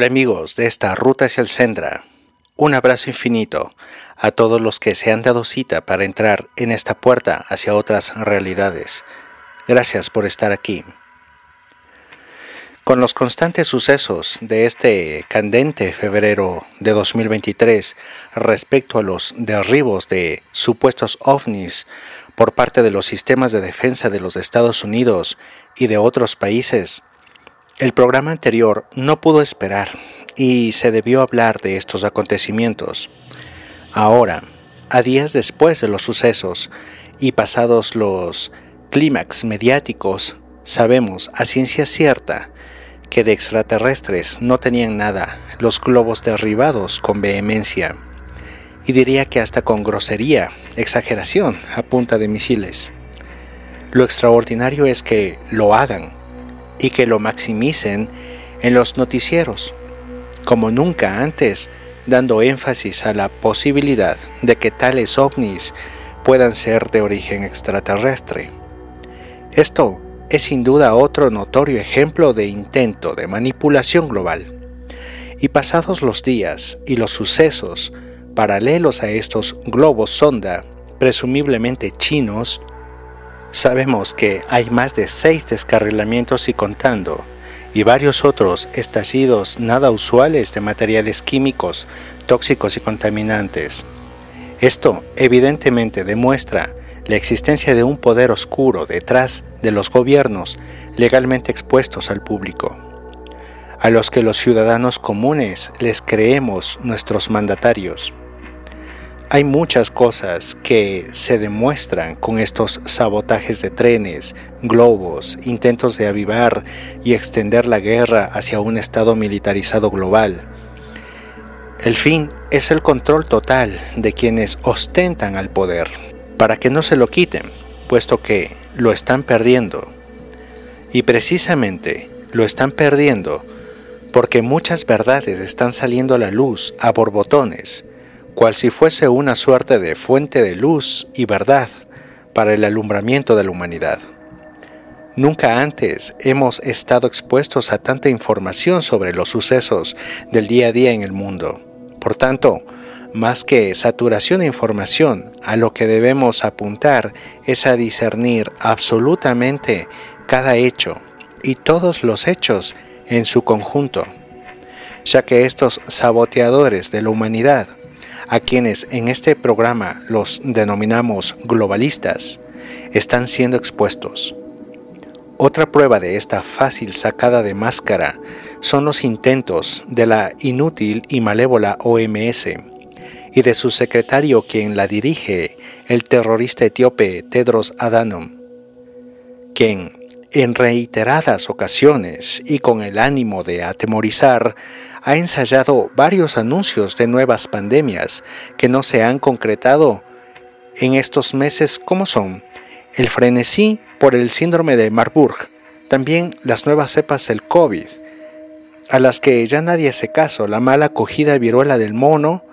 Hola amigos de esta ruta hacia el Sendra. Un abrazo infinito a todos los que se han dado cita para entrar en esta puerta hacia otras realidades. Gracias por estar aquí. Con los constantes sucesos de este candente febrero de 2023 respecto a los derribos de supuestos ovnis por parte de los sistemas de defensa de los Estados Unidos y de otros países, el programa anterior no pudo esperar y se debió hablar de estos acontecimientos. Ahora, a días después de los sucesos y pasados los clímax mediáticos, sabemos a ciencia cierta que de extraterrestres no tenían nada los globos derribados con vehemencia, y diría que hasta con grosería, exageración a punta de misiles. Lo extraordinario es que lo hagan y que lo maximicen en los noticieros, como nunca antes, dando énfasis a la posibilidad de que tales ovnis puedan ser de origen extraterrestre. Esto es sin duda otro notorio ejemplo de intento de manipulación global. Y pasados los días y los sucesos paralelos a estos globos sonda, presumiblemente chinos, Sabemos que hay más de seis descarrilamientos y contando, y varios otros estallidos nada usuales de materiales químicos, tóxicos y contaminantes. Esto evidentemente demuestra la existencia de un poder oscuro detrás de los gobiernos legalmente expuestos al público, a los que los ciudadanos comunes les creemos nuestros mandatarios. Hay muchas cosas que se demuestran con estos sabotajes de trenes, globos, intentos de avivar y extender la guerra hacia un estado militarizado global. El fin es el control total de quienes ostentan al poder, para que no se lo quiten, puesto que lo están perdiendo. Y precisamente lo están perdiendo porque muchas verdades están saliendo a la luz a borbotones cual si fuese una suerte de fuente de luz y verdad para el alumbramiento de la humanidad. Nunca antes hemos estado expuestos a tanta información sobre los sucesos del día a día en el mundo. Por tanto, más que saturación de información, a lo que debemos apuntar es a discernir absolutamente cada hecho y todos los hechos en su conjunto, ya que estos saboteadores de la humanidad a quienes en este programa los denominamos globalistas, están siendo expuestos. Otra prueba de esta fácil sacada de máscara son los intentos de la inútil y malévola OMS y de su secretario quien la dirige, el terrorista etíope Tedros Adhanom, quien en reiteradas ocasiones y con el ánimo de atemorizar ha ensayado varios anuncios de nuevas pandemias que no se han concretado en estos meses como son el frenesí por el síndrome de Marburg, también las nuevas cepas del COVID, a las que ya nadie hace caso, la mala acogida viruela del mono,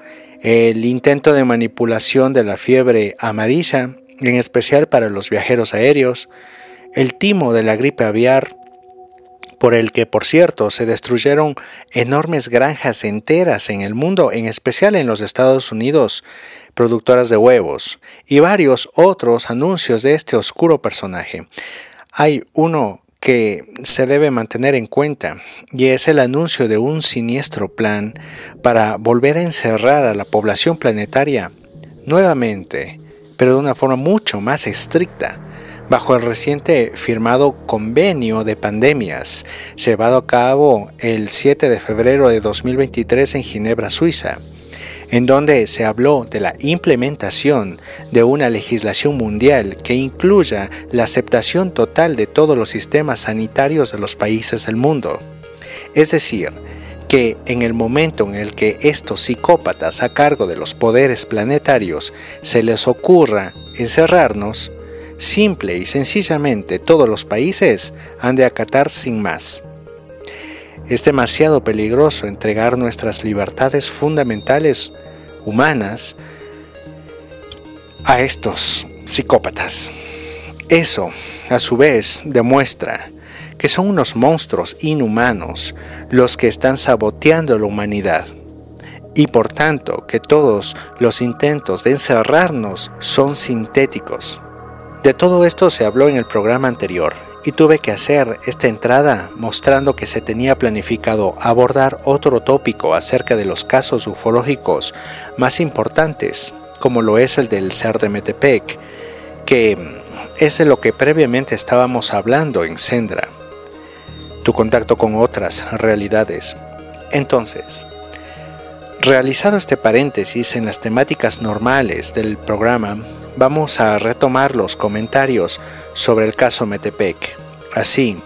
el intento de manipulación de la fiebre amarilla, en especial para los viajeros aéreos, el timo de la gripe aviar, por el que, por cierto, se destruyeron enormes granjas enteras en el mundo, en especial en los Estados Unidos, productoras de huevos, y varios otros anuncios de este oscuro personaje. Hay uno que se debe mantener en cuenta y es el anuncio de un siniestro plan para volver a encerrar a la población planetaria nuevamente, pero de una forma mucho más estricta bajo el reciente firmado convenio de pandemias llevado a cabo el 7 de febrero de 2023 en Ginebra, Suiza. en donde se habló de la implementación de una legislación mundial que incluya la aceptación total de todos los sistemas sanitarios de los países del mundo. Es decir, que en el momento en el que estos psicópatas a cargo de los poderes planetarios se les ocurra encerrarnos, simple y sencillamente todos los países han de acatar sin más. Es demasiado peligroso entregar nuestras libertades fundamentales humanas a estos psicópatas. Eso, a su vez, demuestra que son unos monstruos inhumanos los que están saboteando la humanidad y por tanto que todos los intentos de encerrarnos son sintéticos. De todo esto se habló en el programa anterior y tuve que hacer esta entrada mostrando que se tenía planificado abordar otro tópico acerca de los casos ufológicos más importantes, como lo es el del ser de Metepec, que es de lo que previamente estábamos hablando en Sendra tu contacto con otras realidades. Entonces, realizado este paréntesis en las temáticas normales del programa, vamos a retomar los comentarios sobre el caso Metepec. Así,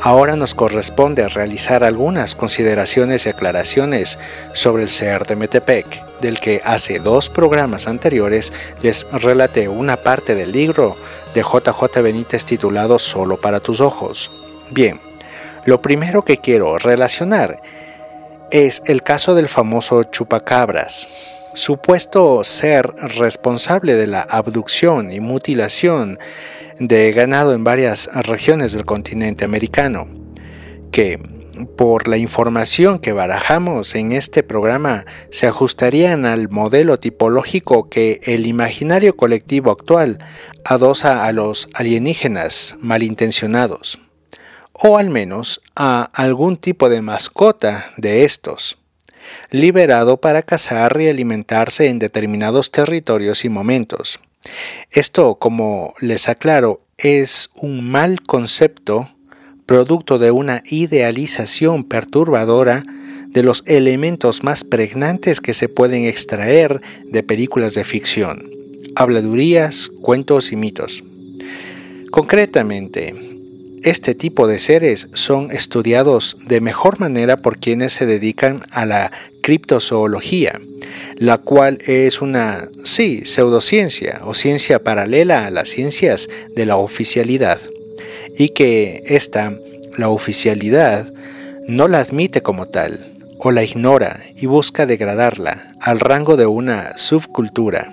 ahora nos corresponde realizar algunas consideraciones y aclaraciones sobre el ser de Metepec, del que hace dos programas anteriores les relaté una parte del libro de JJ Benítez titulado Solo para tus ojos. Bien, lo primero que quiero relacionar es el caso del famoso chupacabras, supuesto ser responsable de la abducción y mutilación de ganado en varias regiones del continente americano, que por la información que barajamos en este programa se ajustarían al modelo tipológico que el imaginario colectivo actual adosa a los alienígenas malintencionados o al menos a algún tipo de mascota de estos, liberado para cazar y alimentarse en determinados territorios y momentos. Esto, como les aclaro, es un mal concepto producto de una idealización perturbadora de los elementos más pregnantes que se pueden extraer de películas de ficción, habladurías, cuentos y mitos. Concretamente, este tipo de seres son estudiados de mejor manera por quienes se dedican a la criptozoología, la cual es una, sí, pseudociencia o ciencia paralela a las ciencias de la oficialidad, y que esta, la oficialidad, no la admite como tal, o la ignora y busca degradarla al rango de una subcultura,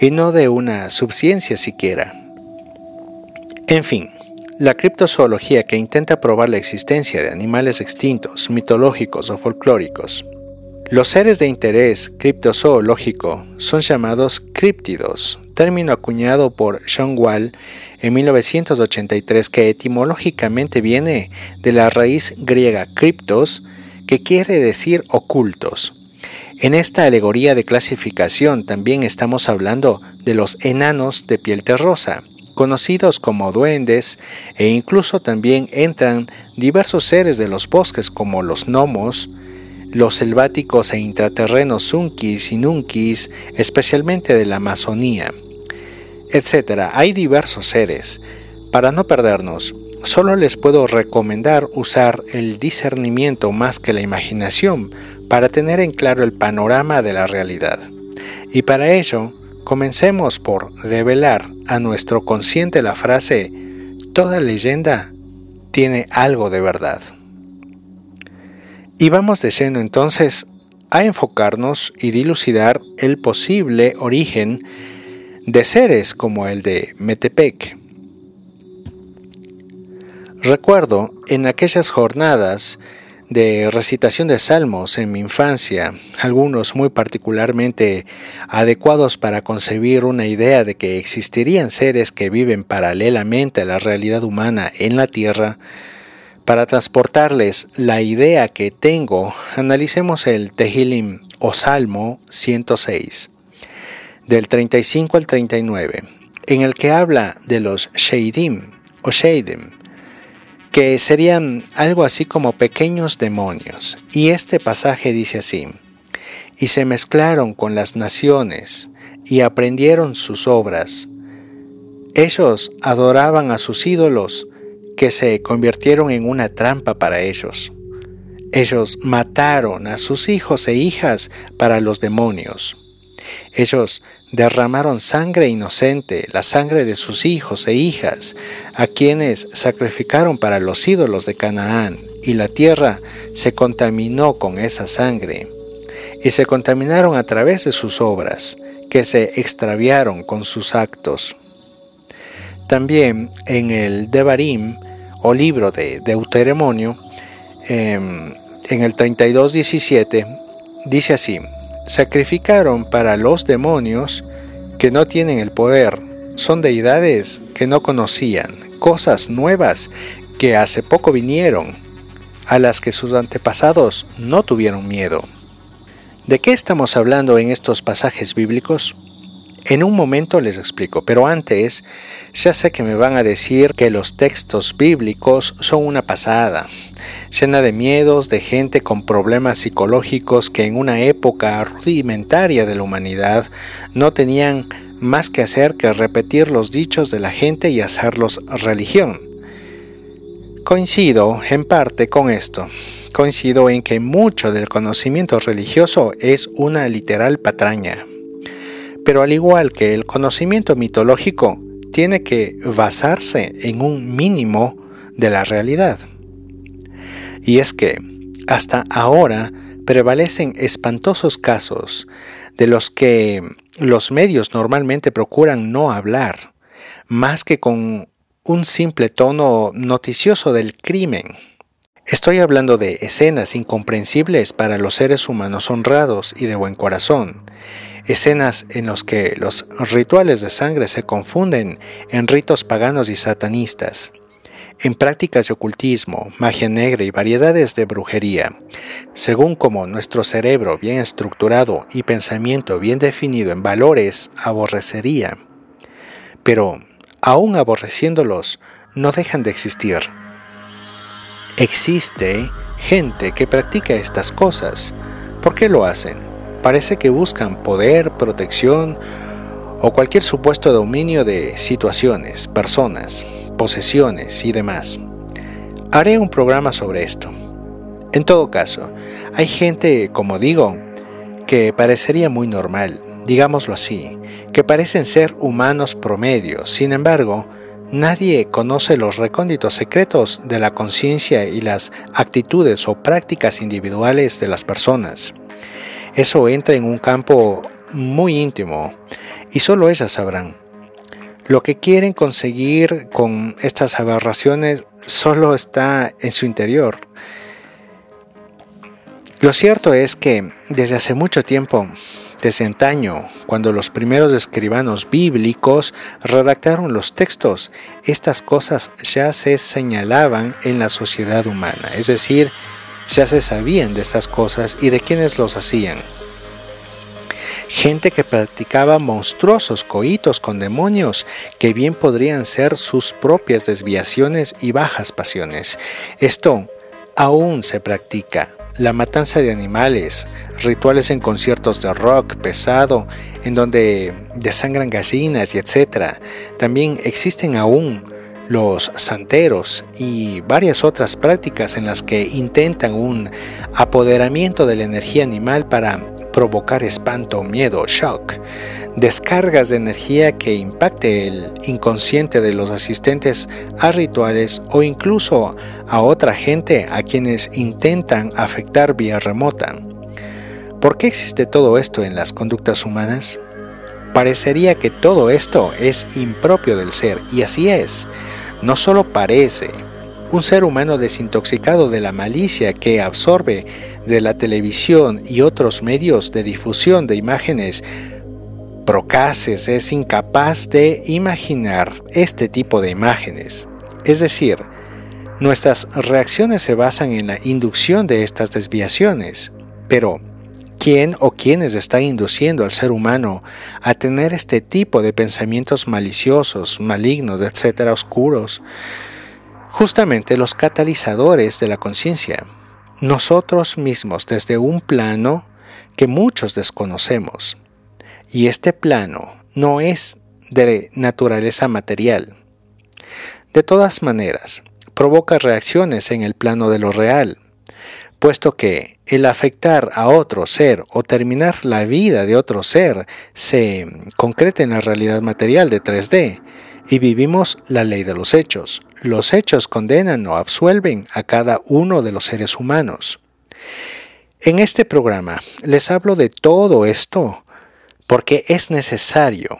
y no de una subciencia siquiera. En fin, la criptozoología que intenta probar la existencia de animales extintos, mitológicos o folclóricos. Los seres de interés criptozoológico son llamados críptidos, término acuñado por Sean Wall en 1983 que etimológicamente viene de la raíz griega cryptos, que quiere decir ocultos. En esta alegoría de clasificación también estamos hablando de los enanos de piel terrosa, conocidos como duendes, e incluso también entran diversos seres de los bosques como los gnomos, los selváticos e intraterrenos zunkis y nunkis, especialmente de la Amazonía, etc. Hay diversos seres. Para no perdernos, solo les puedo recomendar usar el discernimiento más que la imaginación para tener en claro el panorama de la realidad. Y para ello, Comencemos por develar a nuestro consciente la frase, toda leyenda tiene algo de verdad. Y vamos de lleno entonces a enfocarnos y dilucidar el posible origen de seres como el de Metepec. Recuerdo en aquellas jornadas de recitación de salmos en mi infancia, algunos muy particularmente adecuados para concebir una idea de que existirían seres que viven paralelamente a la realidad humana en la tierra, para transportarles la idea que tengo, analicemos el Tehilim o Salmo 106, del 35 al 39, en el que habla de los Sheidim o Sheidim, que serían algo así como pequeños demonios. Y este pasaje dice así, y se mezclaron con las naciones y aprendieron sus obras. Ellos adoraban a sus ídolos que se convirtieron en una trampa para ellos. Ellos mataron a sus hijos e hijas para los demonios. Ellos derramaron sangre inocente, la sangre de sus hijos e hijas, a quienes sacrificaron para los ídolos de Canaán, y la tierra se contaminó con esa sangre. Y se contaminaron a través de sus obras, que se extraviaron con sus actos. También en el Devarim, o libro de Deuteronomio, em, en el 32.17, dice así, sacrificaron para los demonios que no tienen el poder, son deidades que no conocían, cosas nuevas que hace poco vinieron, a las que sus antepasados no tuvieron miedo. ¿De qué estamos hablando en estos pasajes bíblicos? En un momento les explico, pero antes ya sé que me van a decir que los textos bíblicos son una pasada, llena de miedos de gente con problemas psicológicos que en una época rudimentaria de la humanidad no tenían más que hacer que repetir los dichos de la gente y hacerlos religión. Coincido en parte con esto. Coincido en que mucho del conocimiento religioso es una literal patraña. Pero al igual que el conocimiento mitológico, tiene que basarse en un mínimo de la realidad. Y es que, hasta ahora, prevalecen espantosos casos de los que los medios normalmente procuran no hablar, más que con un simple tono noticioso del crimen. Estoy hablando de escenas incomprensibles para los seres humanos honrados y de buen corazón, escenas en las que los rituales de sangre se confunden en ritos paganos y satanistas, en prácticas de ocultismo, magia negra y variedades de brujería, según como nuestro cerebro bien estructurado y pensamiento bien definido en valores aborrecería. Pero, aún aborreciéndolos, no dejan de existir. Existe gente que practica estas cosas. ¿Por qué lo hacen? Parece que buscan poder, protección o cualquier supuesto dominio de situaciones, personas, posesiones y demás. Haré un programa sobre esto. En todo caso, hay gente, como digo, que parecería muy normal, digámoslo así, que parecen ser humanos promedios. Sin embargo, nadie conoce los recónditos secretos de la conciencia y las actitudes o prácticas individuales de las personas. Eso entra en un campo muy íntimo y solo ellas sabrán. Lo que quieren conseguir con estas aberraciones solo está en su interior. Lo cierto es que desde hace mucho tiempo, desde antaño, cuando los primeros escribanos bíblicos redactaron los textos, estas cosas ya se señalaban en la sociedad humana, es decir, ya se sabían de estas cosas y de quienes los hacían. Gente que practicaba monstruosos coitos con demonios que bien podrían ser sus propias desviaciones y bajas pasiones. Esto aún se practica. La matanza de animales, rituales en conciertos de rock pesado, en donde desangran gallinas y etc. También existen aún los santeros y varias otras prácticas en las que intentan un apoderamiento de la energía animal para provocar espanto, miedo, shock, descargas de energía que impacte el inconsciente de los asistentes a rituales o incluso a otra gente a quienes intentan afectar vía remota. ¿Por qué existe todo esto en las conductas humanas? Parecería que todo esto es impropio del ser, y así es. No solo parece, un ser humano desintoxicado de la malicia que absorbe de la televisión y otros medios de difusión de imágenes procaces es incapaz de imaginar este tipo de imágenes. Es decir, nuestras reacciones se basan en la inducción de estas desviaciones. Pero, quién o quiénes están induciendo al ser humano a tener este tipo de pensamientos maliciosos, malignos, etcétera, oscuros. Justamente los catalizadores de la conciencia. Nosotros mismos desde un plano que muchos desconocemos. Y este plano no es de naturaleza material. De todas maneras, provoca reacciones en el plano de lo real, puesto que el afectar a otro ser o terminar la vida de otro ser se concreta en la realidad material de 3D y vivimos la ley de los hechos. Los hechos condenan o absuelven a cada uno de los seres humanos. En este programa les hablo de todo esto porque es necesario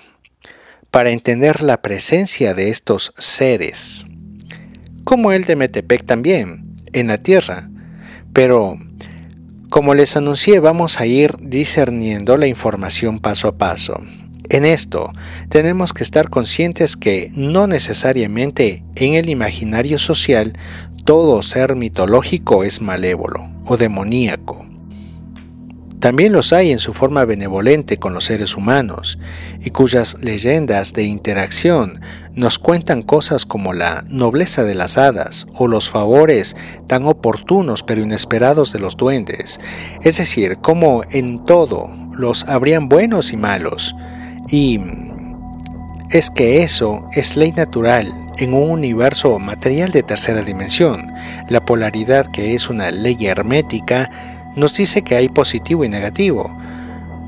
para entender la presencia de estos seres, como el de Metepec también, en la Tierra. Pero, como les anuncié, vamos a ir discerniendo la información paso a paso. En esto tenemos que estar conscientes que no necesariamente en el imaginario social todo ser mitológico es malévolo o demoníaco. También los hay en su forma benevolente con los seres humanos, y cuyas leyendas de interacción nos cuentan cosas como la nobleza de las hadas o los favores tan oportunos pero inesperados de los duendes, es decir, como en todo los habrían buenos y malos, y es que eso es ley natural en un universo material de tercera dimensión. La polaridad, que es una ley hermética, nos dice que hay positivo y negativo,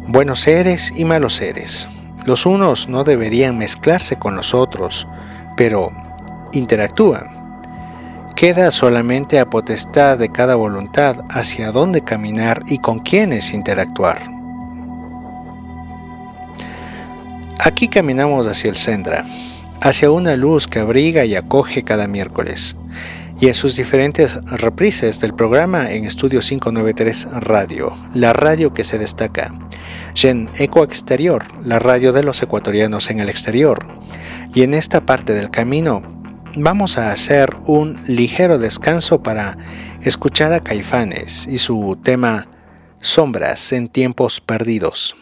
buenos seres y malos seres. Los unos no deberían mezclarse con los otros, pero interactúan. Queda solamente a potestad de cada voluntad hacia dónde caminar y con quiénes interactuar. Aquí caminamos hacia el Sendra, hacia una luz que abriga y acoge cada miércoles y en sus diferentes reprises del programa en Estudio 593 Radio, la radio que se destaca, Gen Eco Exterior, la radio de los ecuatorianos en el exterior. Y en esta parte del camino vamos a hacer un ligero descanso para escuchar a Caifanes y su tema Sombras en tiempos perdidos.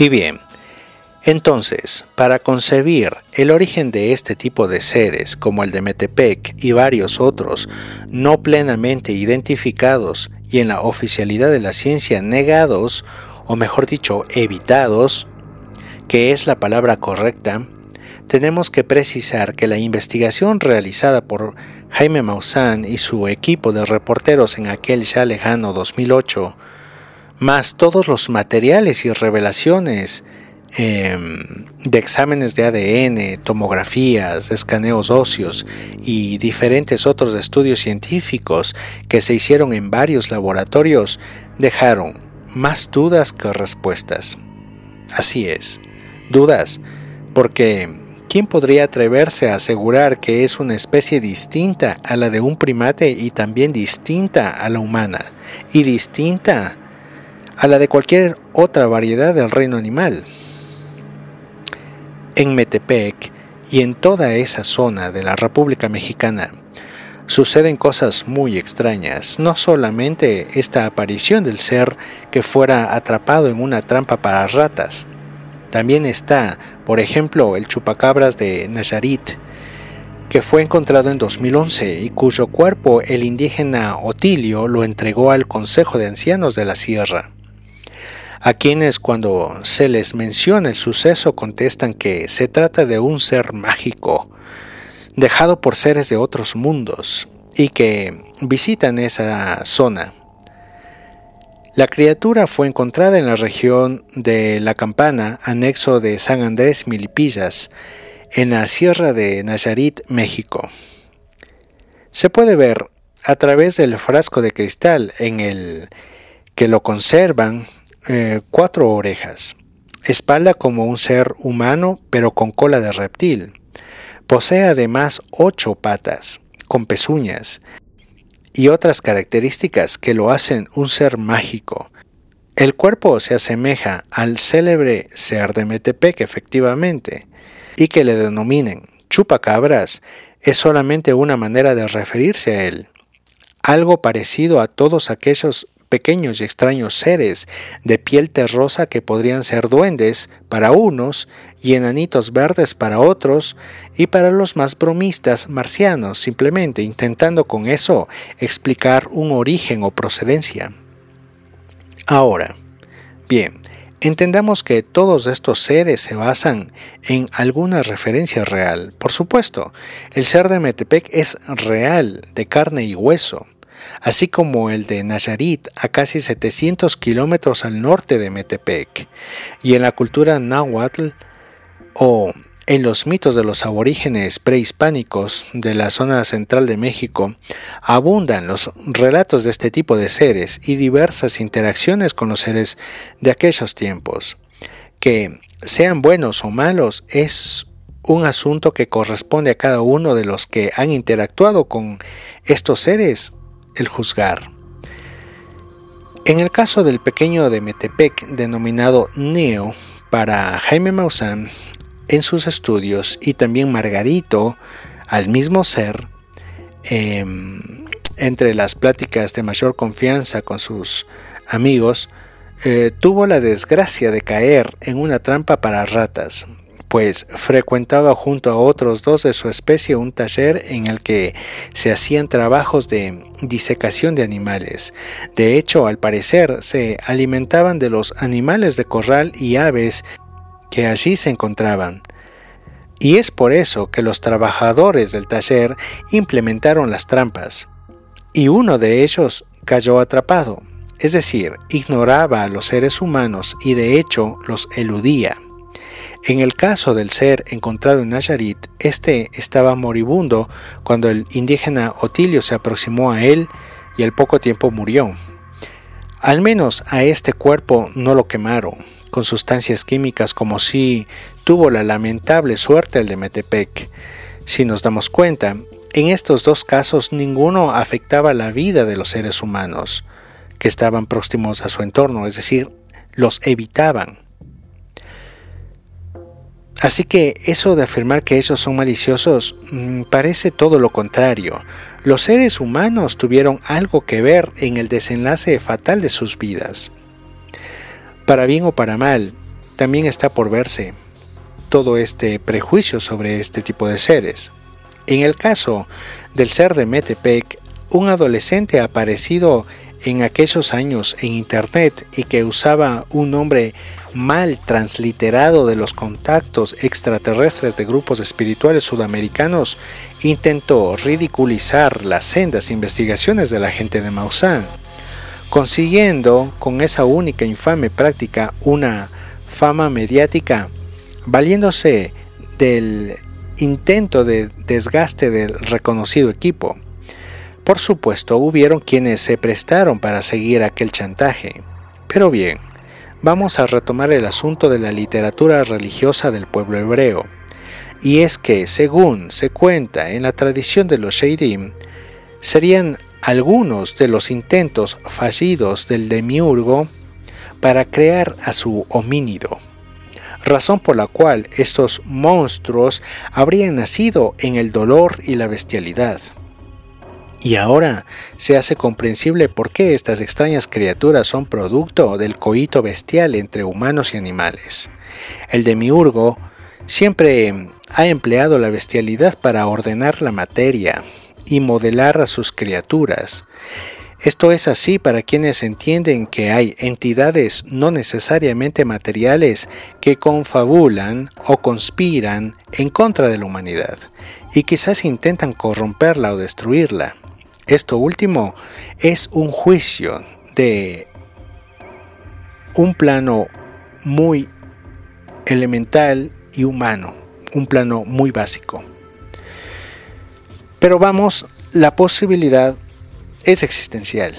Y bien, entonces, para concebir el origen de este tipo de seres como el de Metepec y varios otros no plenamente identificados y en la oficialidad de la ciencia negados, o mejor dicho, evitados, que es la palabra correcta, tenemos que precisar que la investigación realizada por Jaime Maussan y su equipo de reporteros en aquel ya lejano 2008, más todos los materiales y revelaciones Em, de exámenes de ADN, tomografías, escaneos óseos y diferentes otros estudios científicos que se hicieron en varios laboratorios dejaron más dudas que respuestas. Así es, dudas, porque ¿quién podría atreverse a asegurar que es una especie distinta a la de un primate y también distinta a la humana y distinta a la de cualquier otra variedad del reino animal? En Metepec y en toda esa zona de la República Mexicana suceden cosas muy extrañas, no solamente esta aparición del ser que fuera atrapado en una trampa para ratas, también está, por ejemplo, el chupacabras de Nayarit, que fue encontrado en 2011 y cuyo cuerpo el indígena Otilio lo entregó al Consejo de Ancianos de la Sierra a quienes cuando se les menciona el suceso contestan que se trata de un ser mágico, dejado por seres de otros mundos y que visitan esa zona. La criatura fue encontrada en la región de La Campana, anexo de San Andrés Milipillas, en la Sierra de Nayarit, México. Se puede ver a través del frasco de cristal en el que lo conservan eh, cuatro orejas, espalda como un ser humano pero con cola de reptil. Posee además ocho patas, con pezuñas, y otras características que lo hacen un ser mágico. El cuerpo se asemeja al célebre ser de Metepec efectivamente, y que le denominen chupacabras es solamente una manera de referirse a él, algo parecido a todos aquellos pequeños y extraños seres de piel terrosa que podrían ser duendes para unos y enanitos verdes para otros y para los más bromistas marcianos, simplemente intentando con eso explicar un origen o procedencia. Ahora, bien, entendamos que todos estos seres se basan en alguna referencia real. Por supuesto, el ser de Metepec es real, de carne y hueso así como el de Nayarit a casi 700 kilómetros al norte de Metepec, y en la cultura náhuatl o en los mitos de los aborígenes prehispánicos de la zona central de México abundan los relatos de este tipo de seres y diversas interacciones con los seres de aquellos tiempos. Que sean buenos o malos es un asunto que corresponde a cada uno de los que han interactuado con estos seres el juzgar. En el caso del pequeño de Metepec, denominado Neo para Jaime Maussan, en sus estudios, y también Margarito, al mismo ser, em, entre las pláticas de mayor confianza con sus amigos, eh, tuvo la desgracia de caer en una trampa para ratas, pues frecuentaba junto a otros dos de su especie un taller en el que se hacían trabajos de disecación de animales. De hecho, al parecer, se alimentaban de los animales de corral y aves que allí se encontraban. Y es por eso que los trabajadores del taller implementaron las trampas. Y uno de ellos cayó atrapado, es decir, ignoraba a los seres humanos y de hecho los eludía. En el caso del ser encontrado en Nayarit, este estaba moribundo cuando el indígena Otilio se aproximó a él y al poco tiempo murió. Al menos a este cuerpo no lo quemaron con sustancias químicas como si tuvo la lamentable suerte el de Metepec. Si nos damos cuenta, en estos dos casos ninguno afectaba la vida de los seres humanos que estaban próximos a su entorno, es decir, los evitaban. Así que eso de afirmar que ellos son maliciosos mm, parece todo lo contrario. Los seres humanos tuvieron algo que ver en el desenlace fatal de sus vidas. Para bien o para mal, también está por verse todo este prejuicio sobre este tipo de seres. En el caso del ser de Metepec, un adolescente aparecido en aquellos años en Internet y que usaba un nombre mal transliterado de los contactos extraterrestres de grupos espirituales sudamericanos, intentó ridiculizar las sendas investigaciones de la gente de Maussan, consiguiendo con esa única infame práctica una fama mediática, valiéndose del intento de desgaste del reconocido equipo. Por supuesto, hubieron quienes se prestaron para seguir aquel chantaje. Pero bien, vamos a retomar el asunto de la literatura religiosa del pueblo hebreo. Y es que, según se cuenta en la tradición de los Sheidim, serían algunos de los intentos fallidos del demiurgo para crear a su homínido, razón por la cual estos monstruos habrían nacido en el dolor y la bestialidad. Y ahora se hace comprensible por qué estas extrañas criaturas son producto del coito bestial entre humanos y animales. El demiurgo siempre ha empleado la bestialidad para ordenar la materia y modelar a sus criaturas. Esto es así para quienes entienden que hay entidades no necesariamente materiales que confabulan o conspiran en contra de la humanidad y quizás intentan corromperla o destruirla. Esto último es un juicio de un plano muy elemental y humano, un plano muy básico. Pero vamos, la posibilidad es existencial.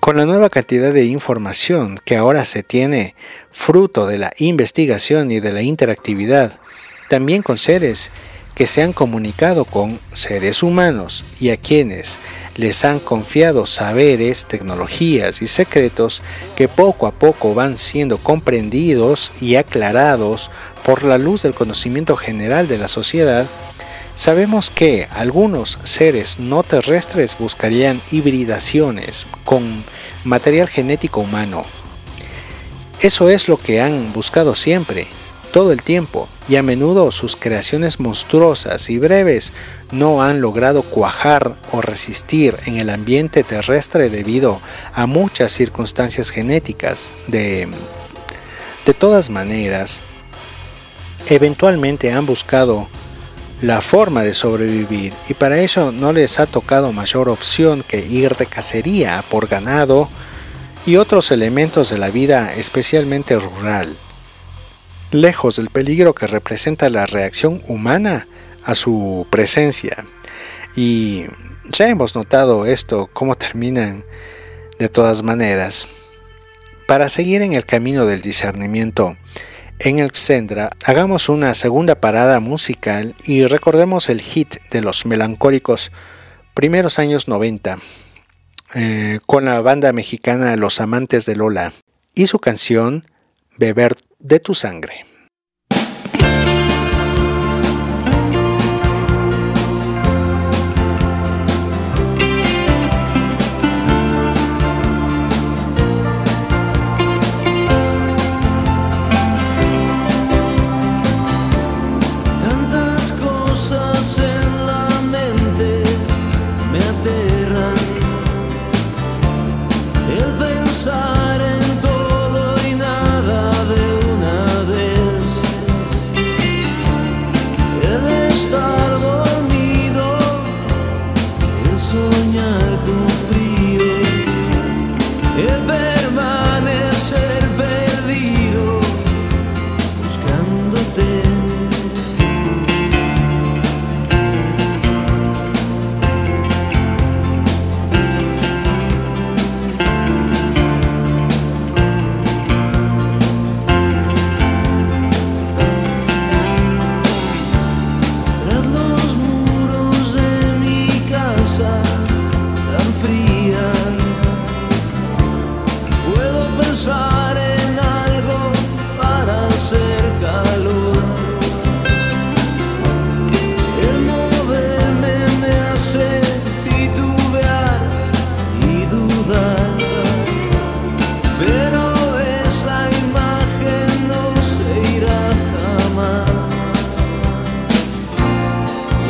Con la nueva cantidad de información que ahora se tiene fruto de la investigación y de la interactividad, también con seres que se han comunicado con seres humanos y a quienes les han confiado saberes, tecnologías y secretos que poco a poco van siendo comprendidos y aclarados por la luz del conocimiento general de la sociedad, sabemos que algunos seres no terrestres buscarían hibridaciones con material genético humano. Eso es lo que han buscado siempre, todo el tiempo y a menudo sus creaciones monstruosas y breves no han logrado cuajar o resistir en el ambiente terrestre debido a muchas circunstancias genéticas. De, de todas maneras, eventualmente han buscado la forma de sobrevivir y para eso no les ha tocado mayor opción que ir de cacería por ganado y otros elementos de la vida especialmente rural lejos del peligro que representa la reacción humana a su presencia. Y ya hemos notado esto, cómo terminan de todas maneras. Para seguir en el camino del discernimiento, en el Xendra hagamos una segunda parada musical y recordemos el hit de los melancólicos primeros años 90 eh, con la banda mexicana Los Amantes de Lola y su canción Beber de tu sangre.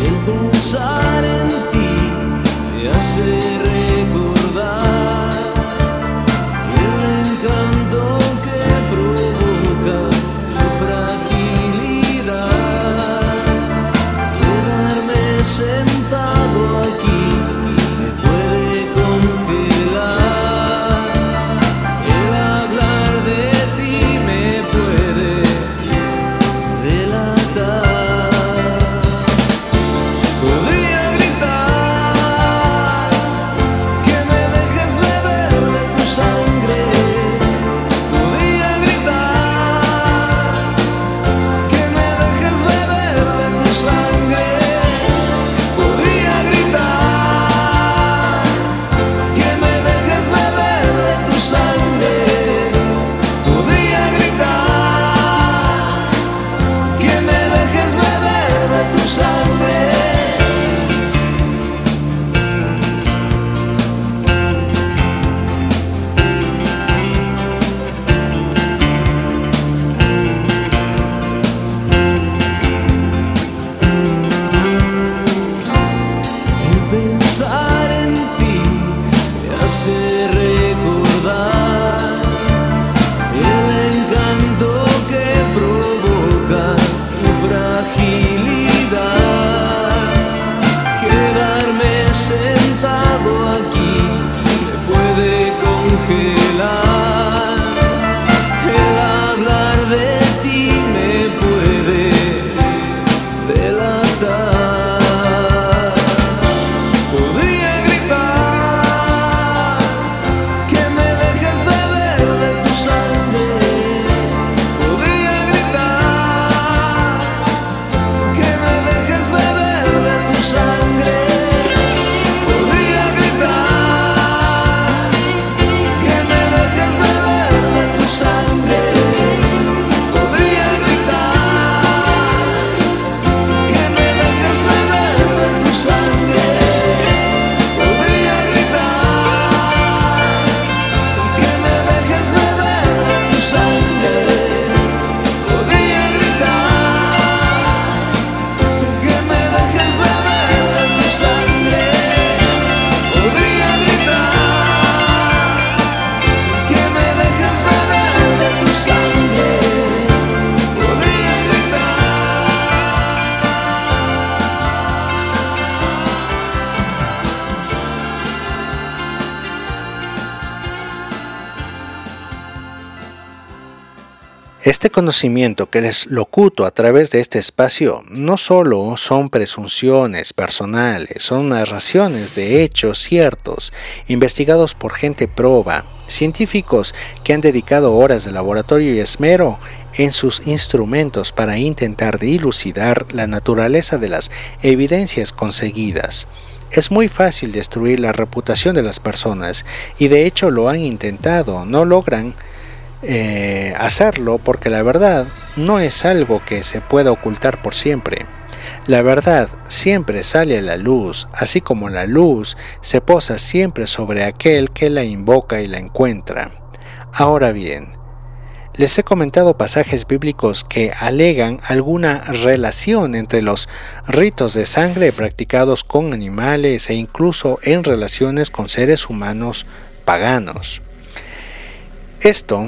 El pensar en ti me hace Este conocimiento que les locuto a través de este espacio no solo son presunciones personales, son narraciones de hechos ciertos, investigados por gente proba, científicos que han dedicado horas de laboratorio y esmero en sus instrumentos para intentar dilucidar la naturaleza de las evidencias conseguidas. Es muy fácil destruir la reputación de las personas y de hecho lo han intentado, no logran eh, hacerlo porque la verdad no es algo que se pueda ocultar por siempre. La verdad siempre sale a la luz, así como la luz se posa siempre sobre aquel que la invoca y la encuentra. Ahora bien, les he comentado pasajes bíblicos que alegan alguna relación entre los ritos de sangre practicados con animales e incluso en relaciones con seres humanos paganos. Esto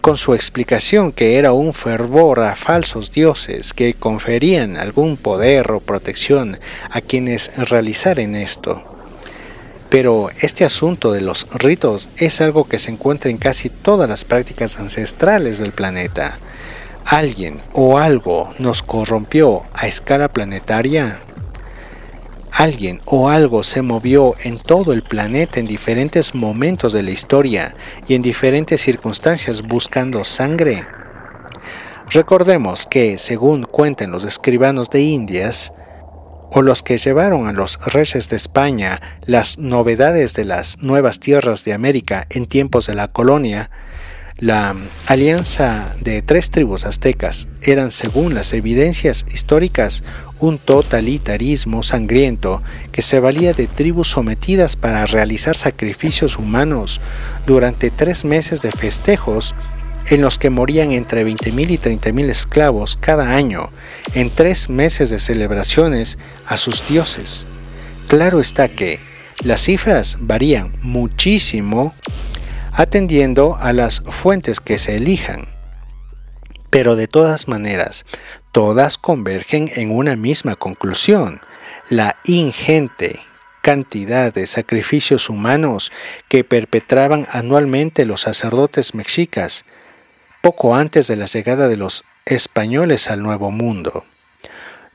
con su explicación que era un fervor a falsos dioses que conferían algún poder o protección a quienes realizaren esto. Pero este asunto de los ritos es algo que se encuentra en casi todas las prácticas ancestrales del planeta. ¿Alguien o algo nos corrompió a escala planetaria? Alguien o algo se movió en todo el planeta en diferentes momentos de la historia y en diferentes circunstancias buscando sangre. Recordemos que, según cuentan los escribanos de Indias, o los que llevaron a los reyes de España las novedades de las nuevas tierras de América en tiempos de la colonia, la alianza de tres tribus aztecas eran, según las evidencias históricas, un totalitarismo sangriento que se valía de tribus sometidas para realizar sacrificios humanos durante tres meses de festejos en los que morían entre 20.000 y 30.000 esclavos cada año en tres meses de celebraciones a sus dioses. Claro está que las cifras varían muchísimo atendiendo a las fuentes que se elijan. Pero de todas maneras, todas convergen en una misma conclusión, la ingente cantidad de sacrificios humanos que perpetraban anualmente los sacerdotes mexicas poco antes de la llegada de los españoles al Nuevo Mundo.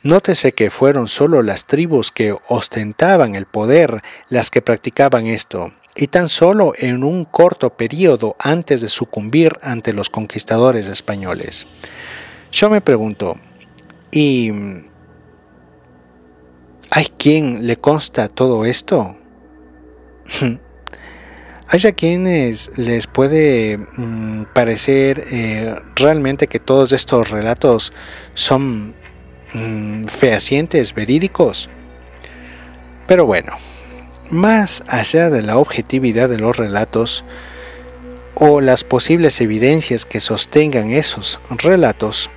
Nótese que fueron solo las tribus que ostentaban el poder las que practicaban esto, y tan solo en un corto periodo antes de sucumbir ante los conquistadores españoles. Yo me pregunto, ¿y hay quien le consta todo esto? Hay a quienes les puede mm, parecer eh, realmente que todos estos relatos son mm, fehacientes, verídicos. Pero bueno, más allá de la objetividad de los relatos o las posibles evidencias que sostengan esos relatos,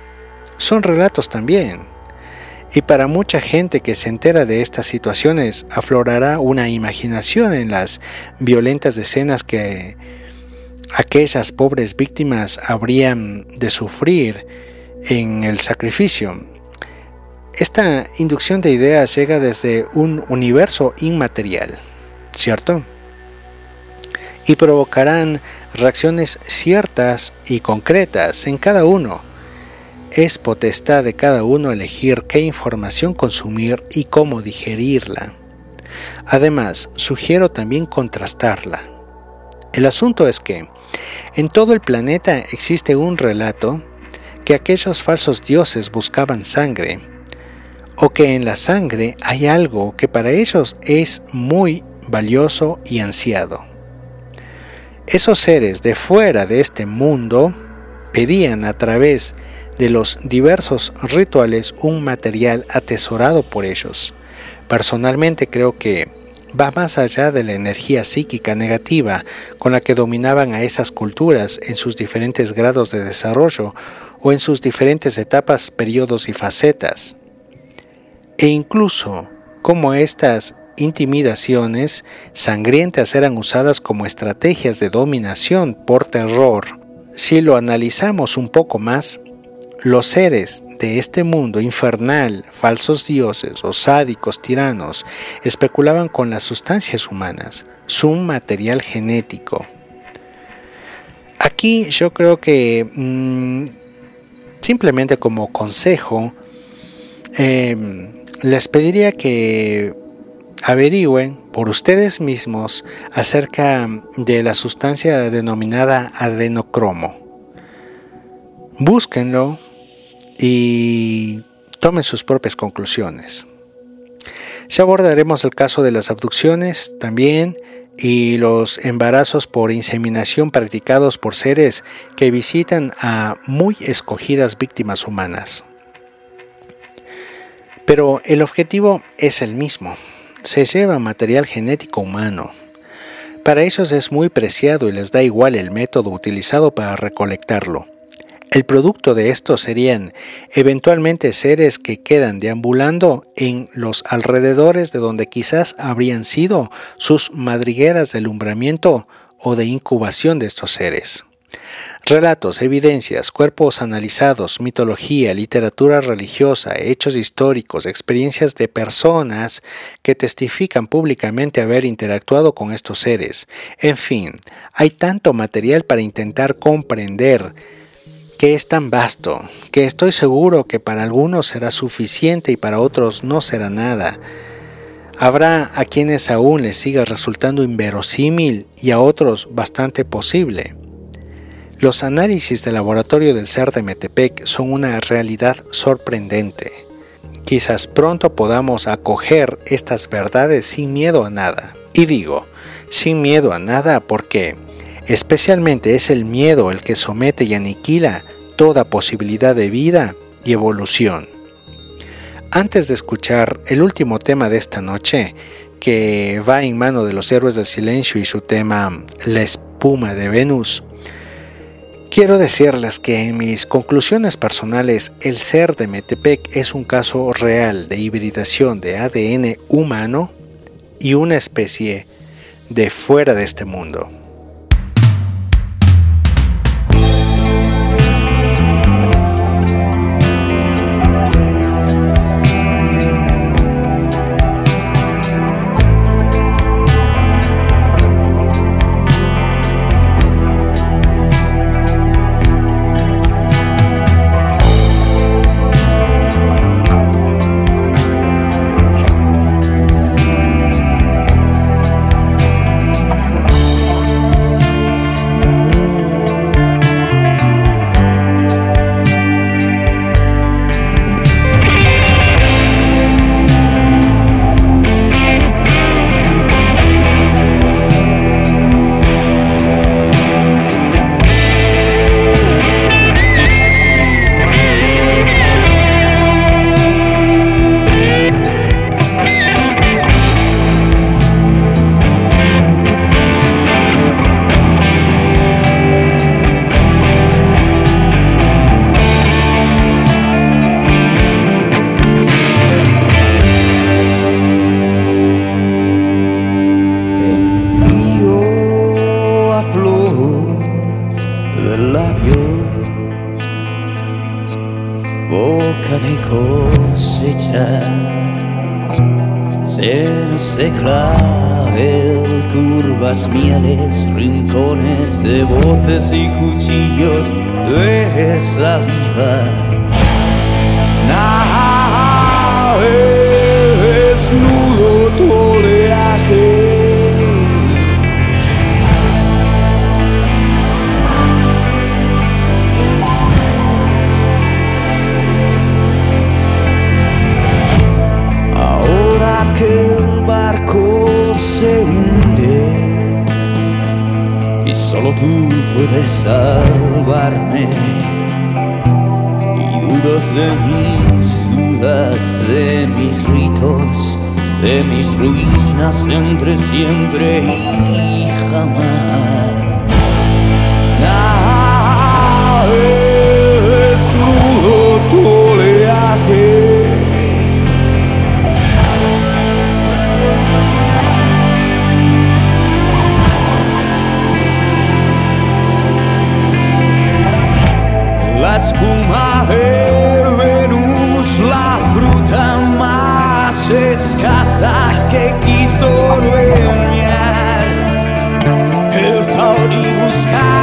son relatos también. Y para mucha gente que se entera de estas situaciones aflorará una imaginación en las violentas escenas que aquellas pobres víctimas habrían de sufrir en el sacrificio. Esta inducción de ideas llega desde un universo inmaterial, ¿cierto? Y provocarán reacciones ciertas y concretas en cada uno. Es potestad de cada uno elegir qué información consumir y cómo digerirla. Además, sugiero también contrastarla. El asunto es que en todo el planeta existe un relato que aquellos falsos dioses buscaban sangre o que en la sangre hay algo que para ellos es muy valioso y ansiado. Esos seres de fuera de este mundo pedían a través de los diversos rituales un material atesorado por ellos. Personalmente creo que va más allá de la energía psíquica negativa con la que dominaban a esas culturas en sus diferentes grados de desarrollo o en sus diferentes etapas, periodos y facetas e incluso cómo estas intimidaciones sangrientas eran usadas como estrategias de dominación por terror. Si lo analizamos un poco más, los seres de este mundo infernal, falsos dioses o sádicos tiranos, especulaban con las sustancias humanas, su material genético. Aquí yo creo que mm, simplemente como consejo, em, les pediría que averigüen por ustedes mismos acerca de la sustancia denominada adrenocromo. Búsquenlo y tomen sus propias conclusiones. Ya abordaremos el caso de las abducciones también y los embarazos por inseminación practicados por seres que visitan a muy escogidas víctimas humanas. Pero el objetivo es el mismo. Se lleva material genético humano. Para ellos es muy preciado y les da igual el método utilizado para recolectarlo. El producto de esto serían eventualmente seres que quedan deambulando en los alrededores de donde quizás habrían sido sus madrigueras de alumbramiento o de incubación de estos seres. Relatos, evidencias, cuerpos analizados, mitología, literatura religiosa, hechos históricos, experiencias de personas que testifican públicamente haber interactuado con estos seres. En fin, hay tanto material para intentar comprender que es tan vasto, que estoy seguro que para algunos será suficiente y para otros no será nada. Habrá a quienes aún les siga resultando inverosímil y a otros bastante posible. Los análisis de laboratorio del CER de Metepec son una realidad sorprendente. Quizás pronto podamos acoger estas verdades sin miedo a nada. Y digo, sin miedo a nada porque especialmente es el miedo el que somete y aniquila toda posibilidad de vida y evolución. Antes de escuchar el último tema de esta noche, que va en mano de los héroes del silencio y su tema La espuma de Venus, Quiero decirles que en mis conclusiones personales el ser de Metepec es un caso real de hibridación de ADN humano y una especie de fuera de este mundo. turbas mieles, rincones de voces y cuchillos de saliva. Nave desnudo tu oleaje. Ahora que el barco se Solo tú puedes salvarme. Y dudas de mis dudas, de mis ritos, de mis ruinas entre siempre y jamás. Nada es oleaje. La espuma el Venus, la fruta más escasa que quiso dueñar. El Zauri buscar.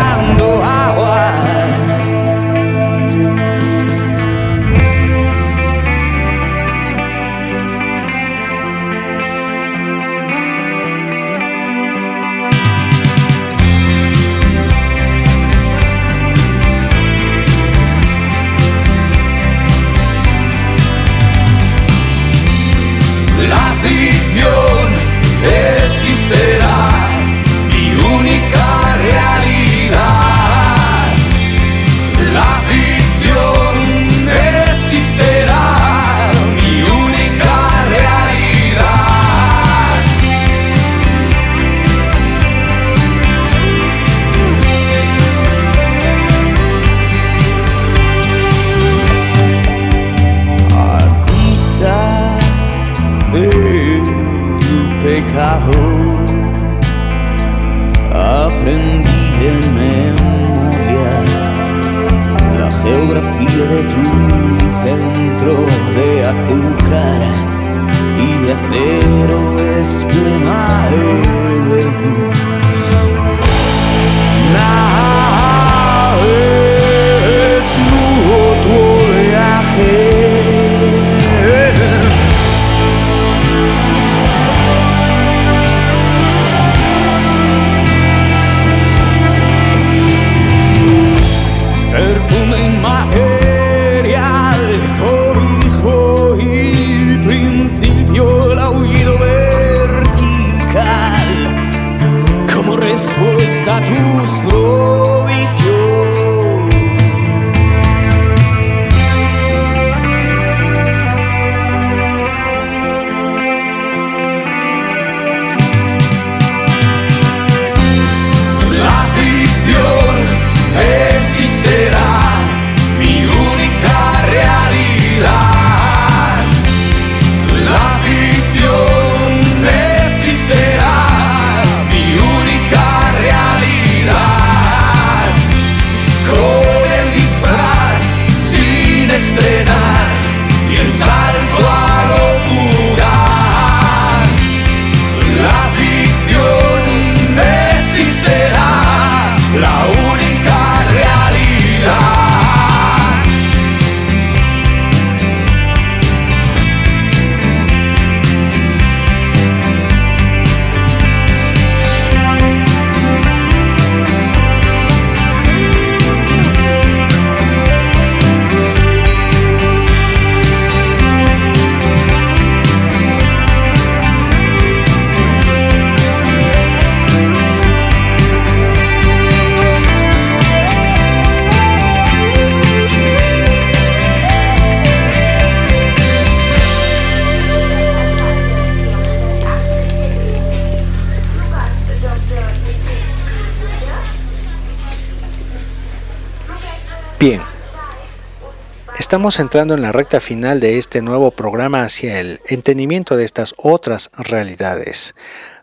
Estamos entrando en la recta final de este nuevo programa hacia el entendimiento de estas otras realidades.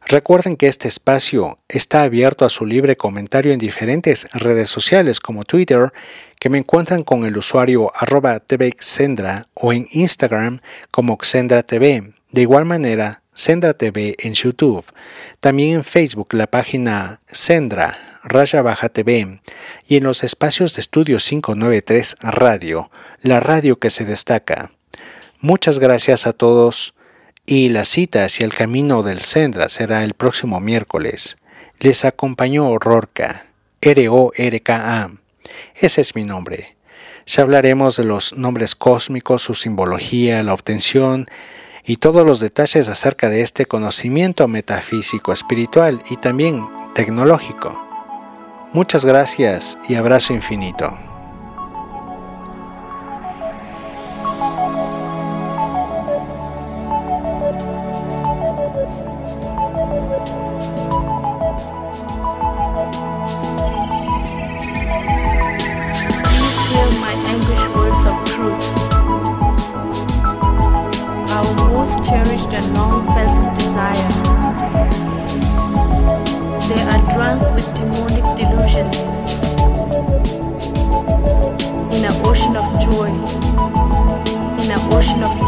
Recuerden que este espacio está abierto a su libre comentario en diferentes redes sociales como Twitter, que me encuentran con el usuario arroba tvxendra o en Instagram como XendraTV. De igual manera, Sendra TV en YouTube, también en Facebook la página Sendra Raya Baja TV y en los espacios de Estudio 593 Radio, la radio que se destaca. Muchas gracias a todos y la cita hacia el camino del Sendra será el próximo miércoles. Les acompañó Rorca, R-O-R-K-A. Ese es mi nombre. Ya hablaremos de los nombres cósmicos, su simbología, la obtención y todos los detalles acerca de este conocimiento metafísico, espiritual y también tecnológico. Muchas gracias y abrazo infinito. portion of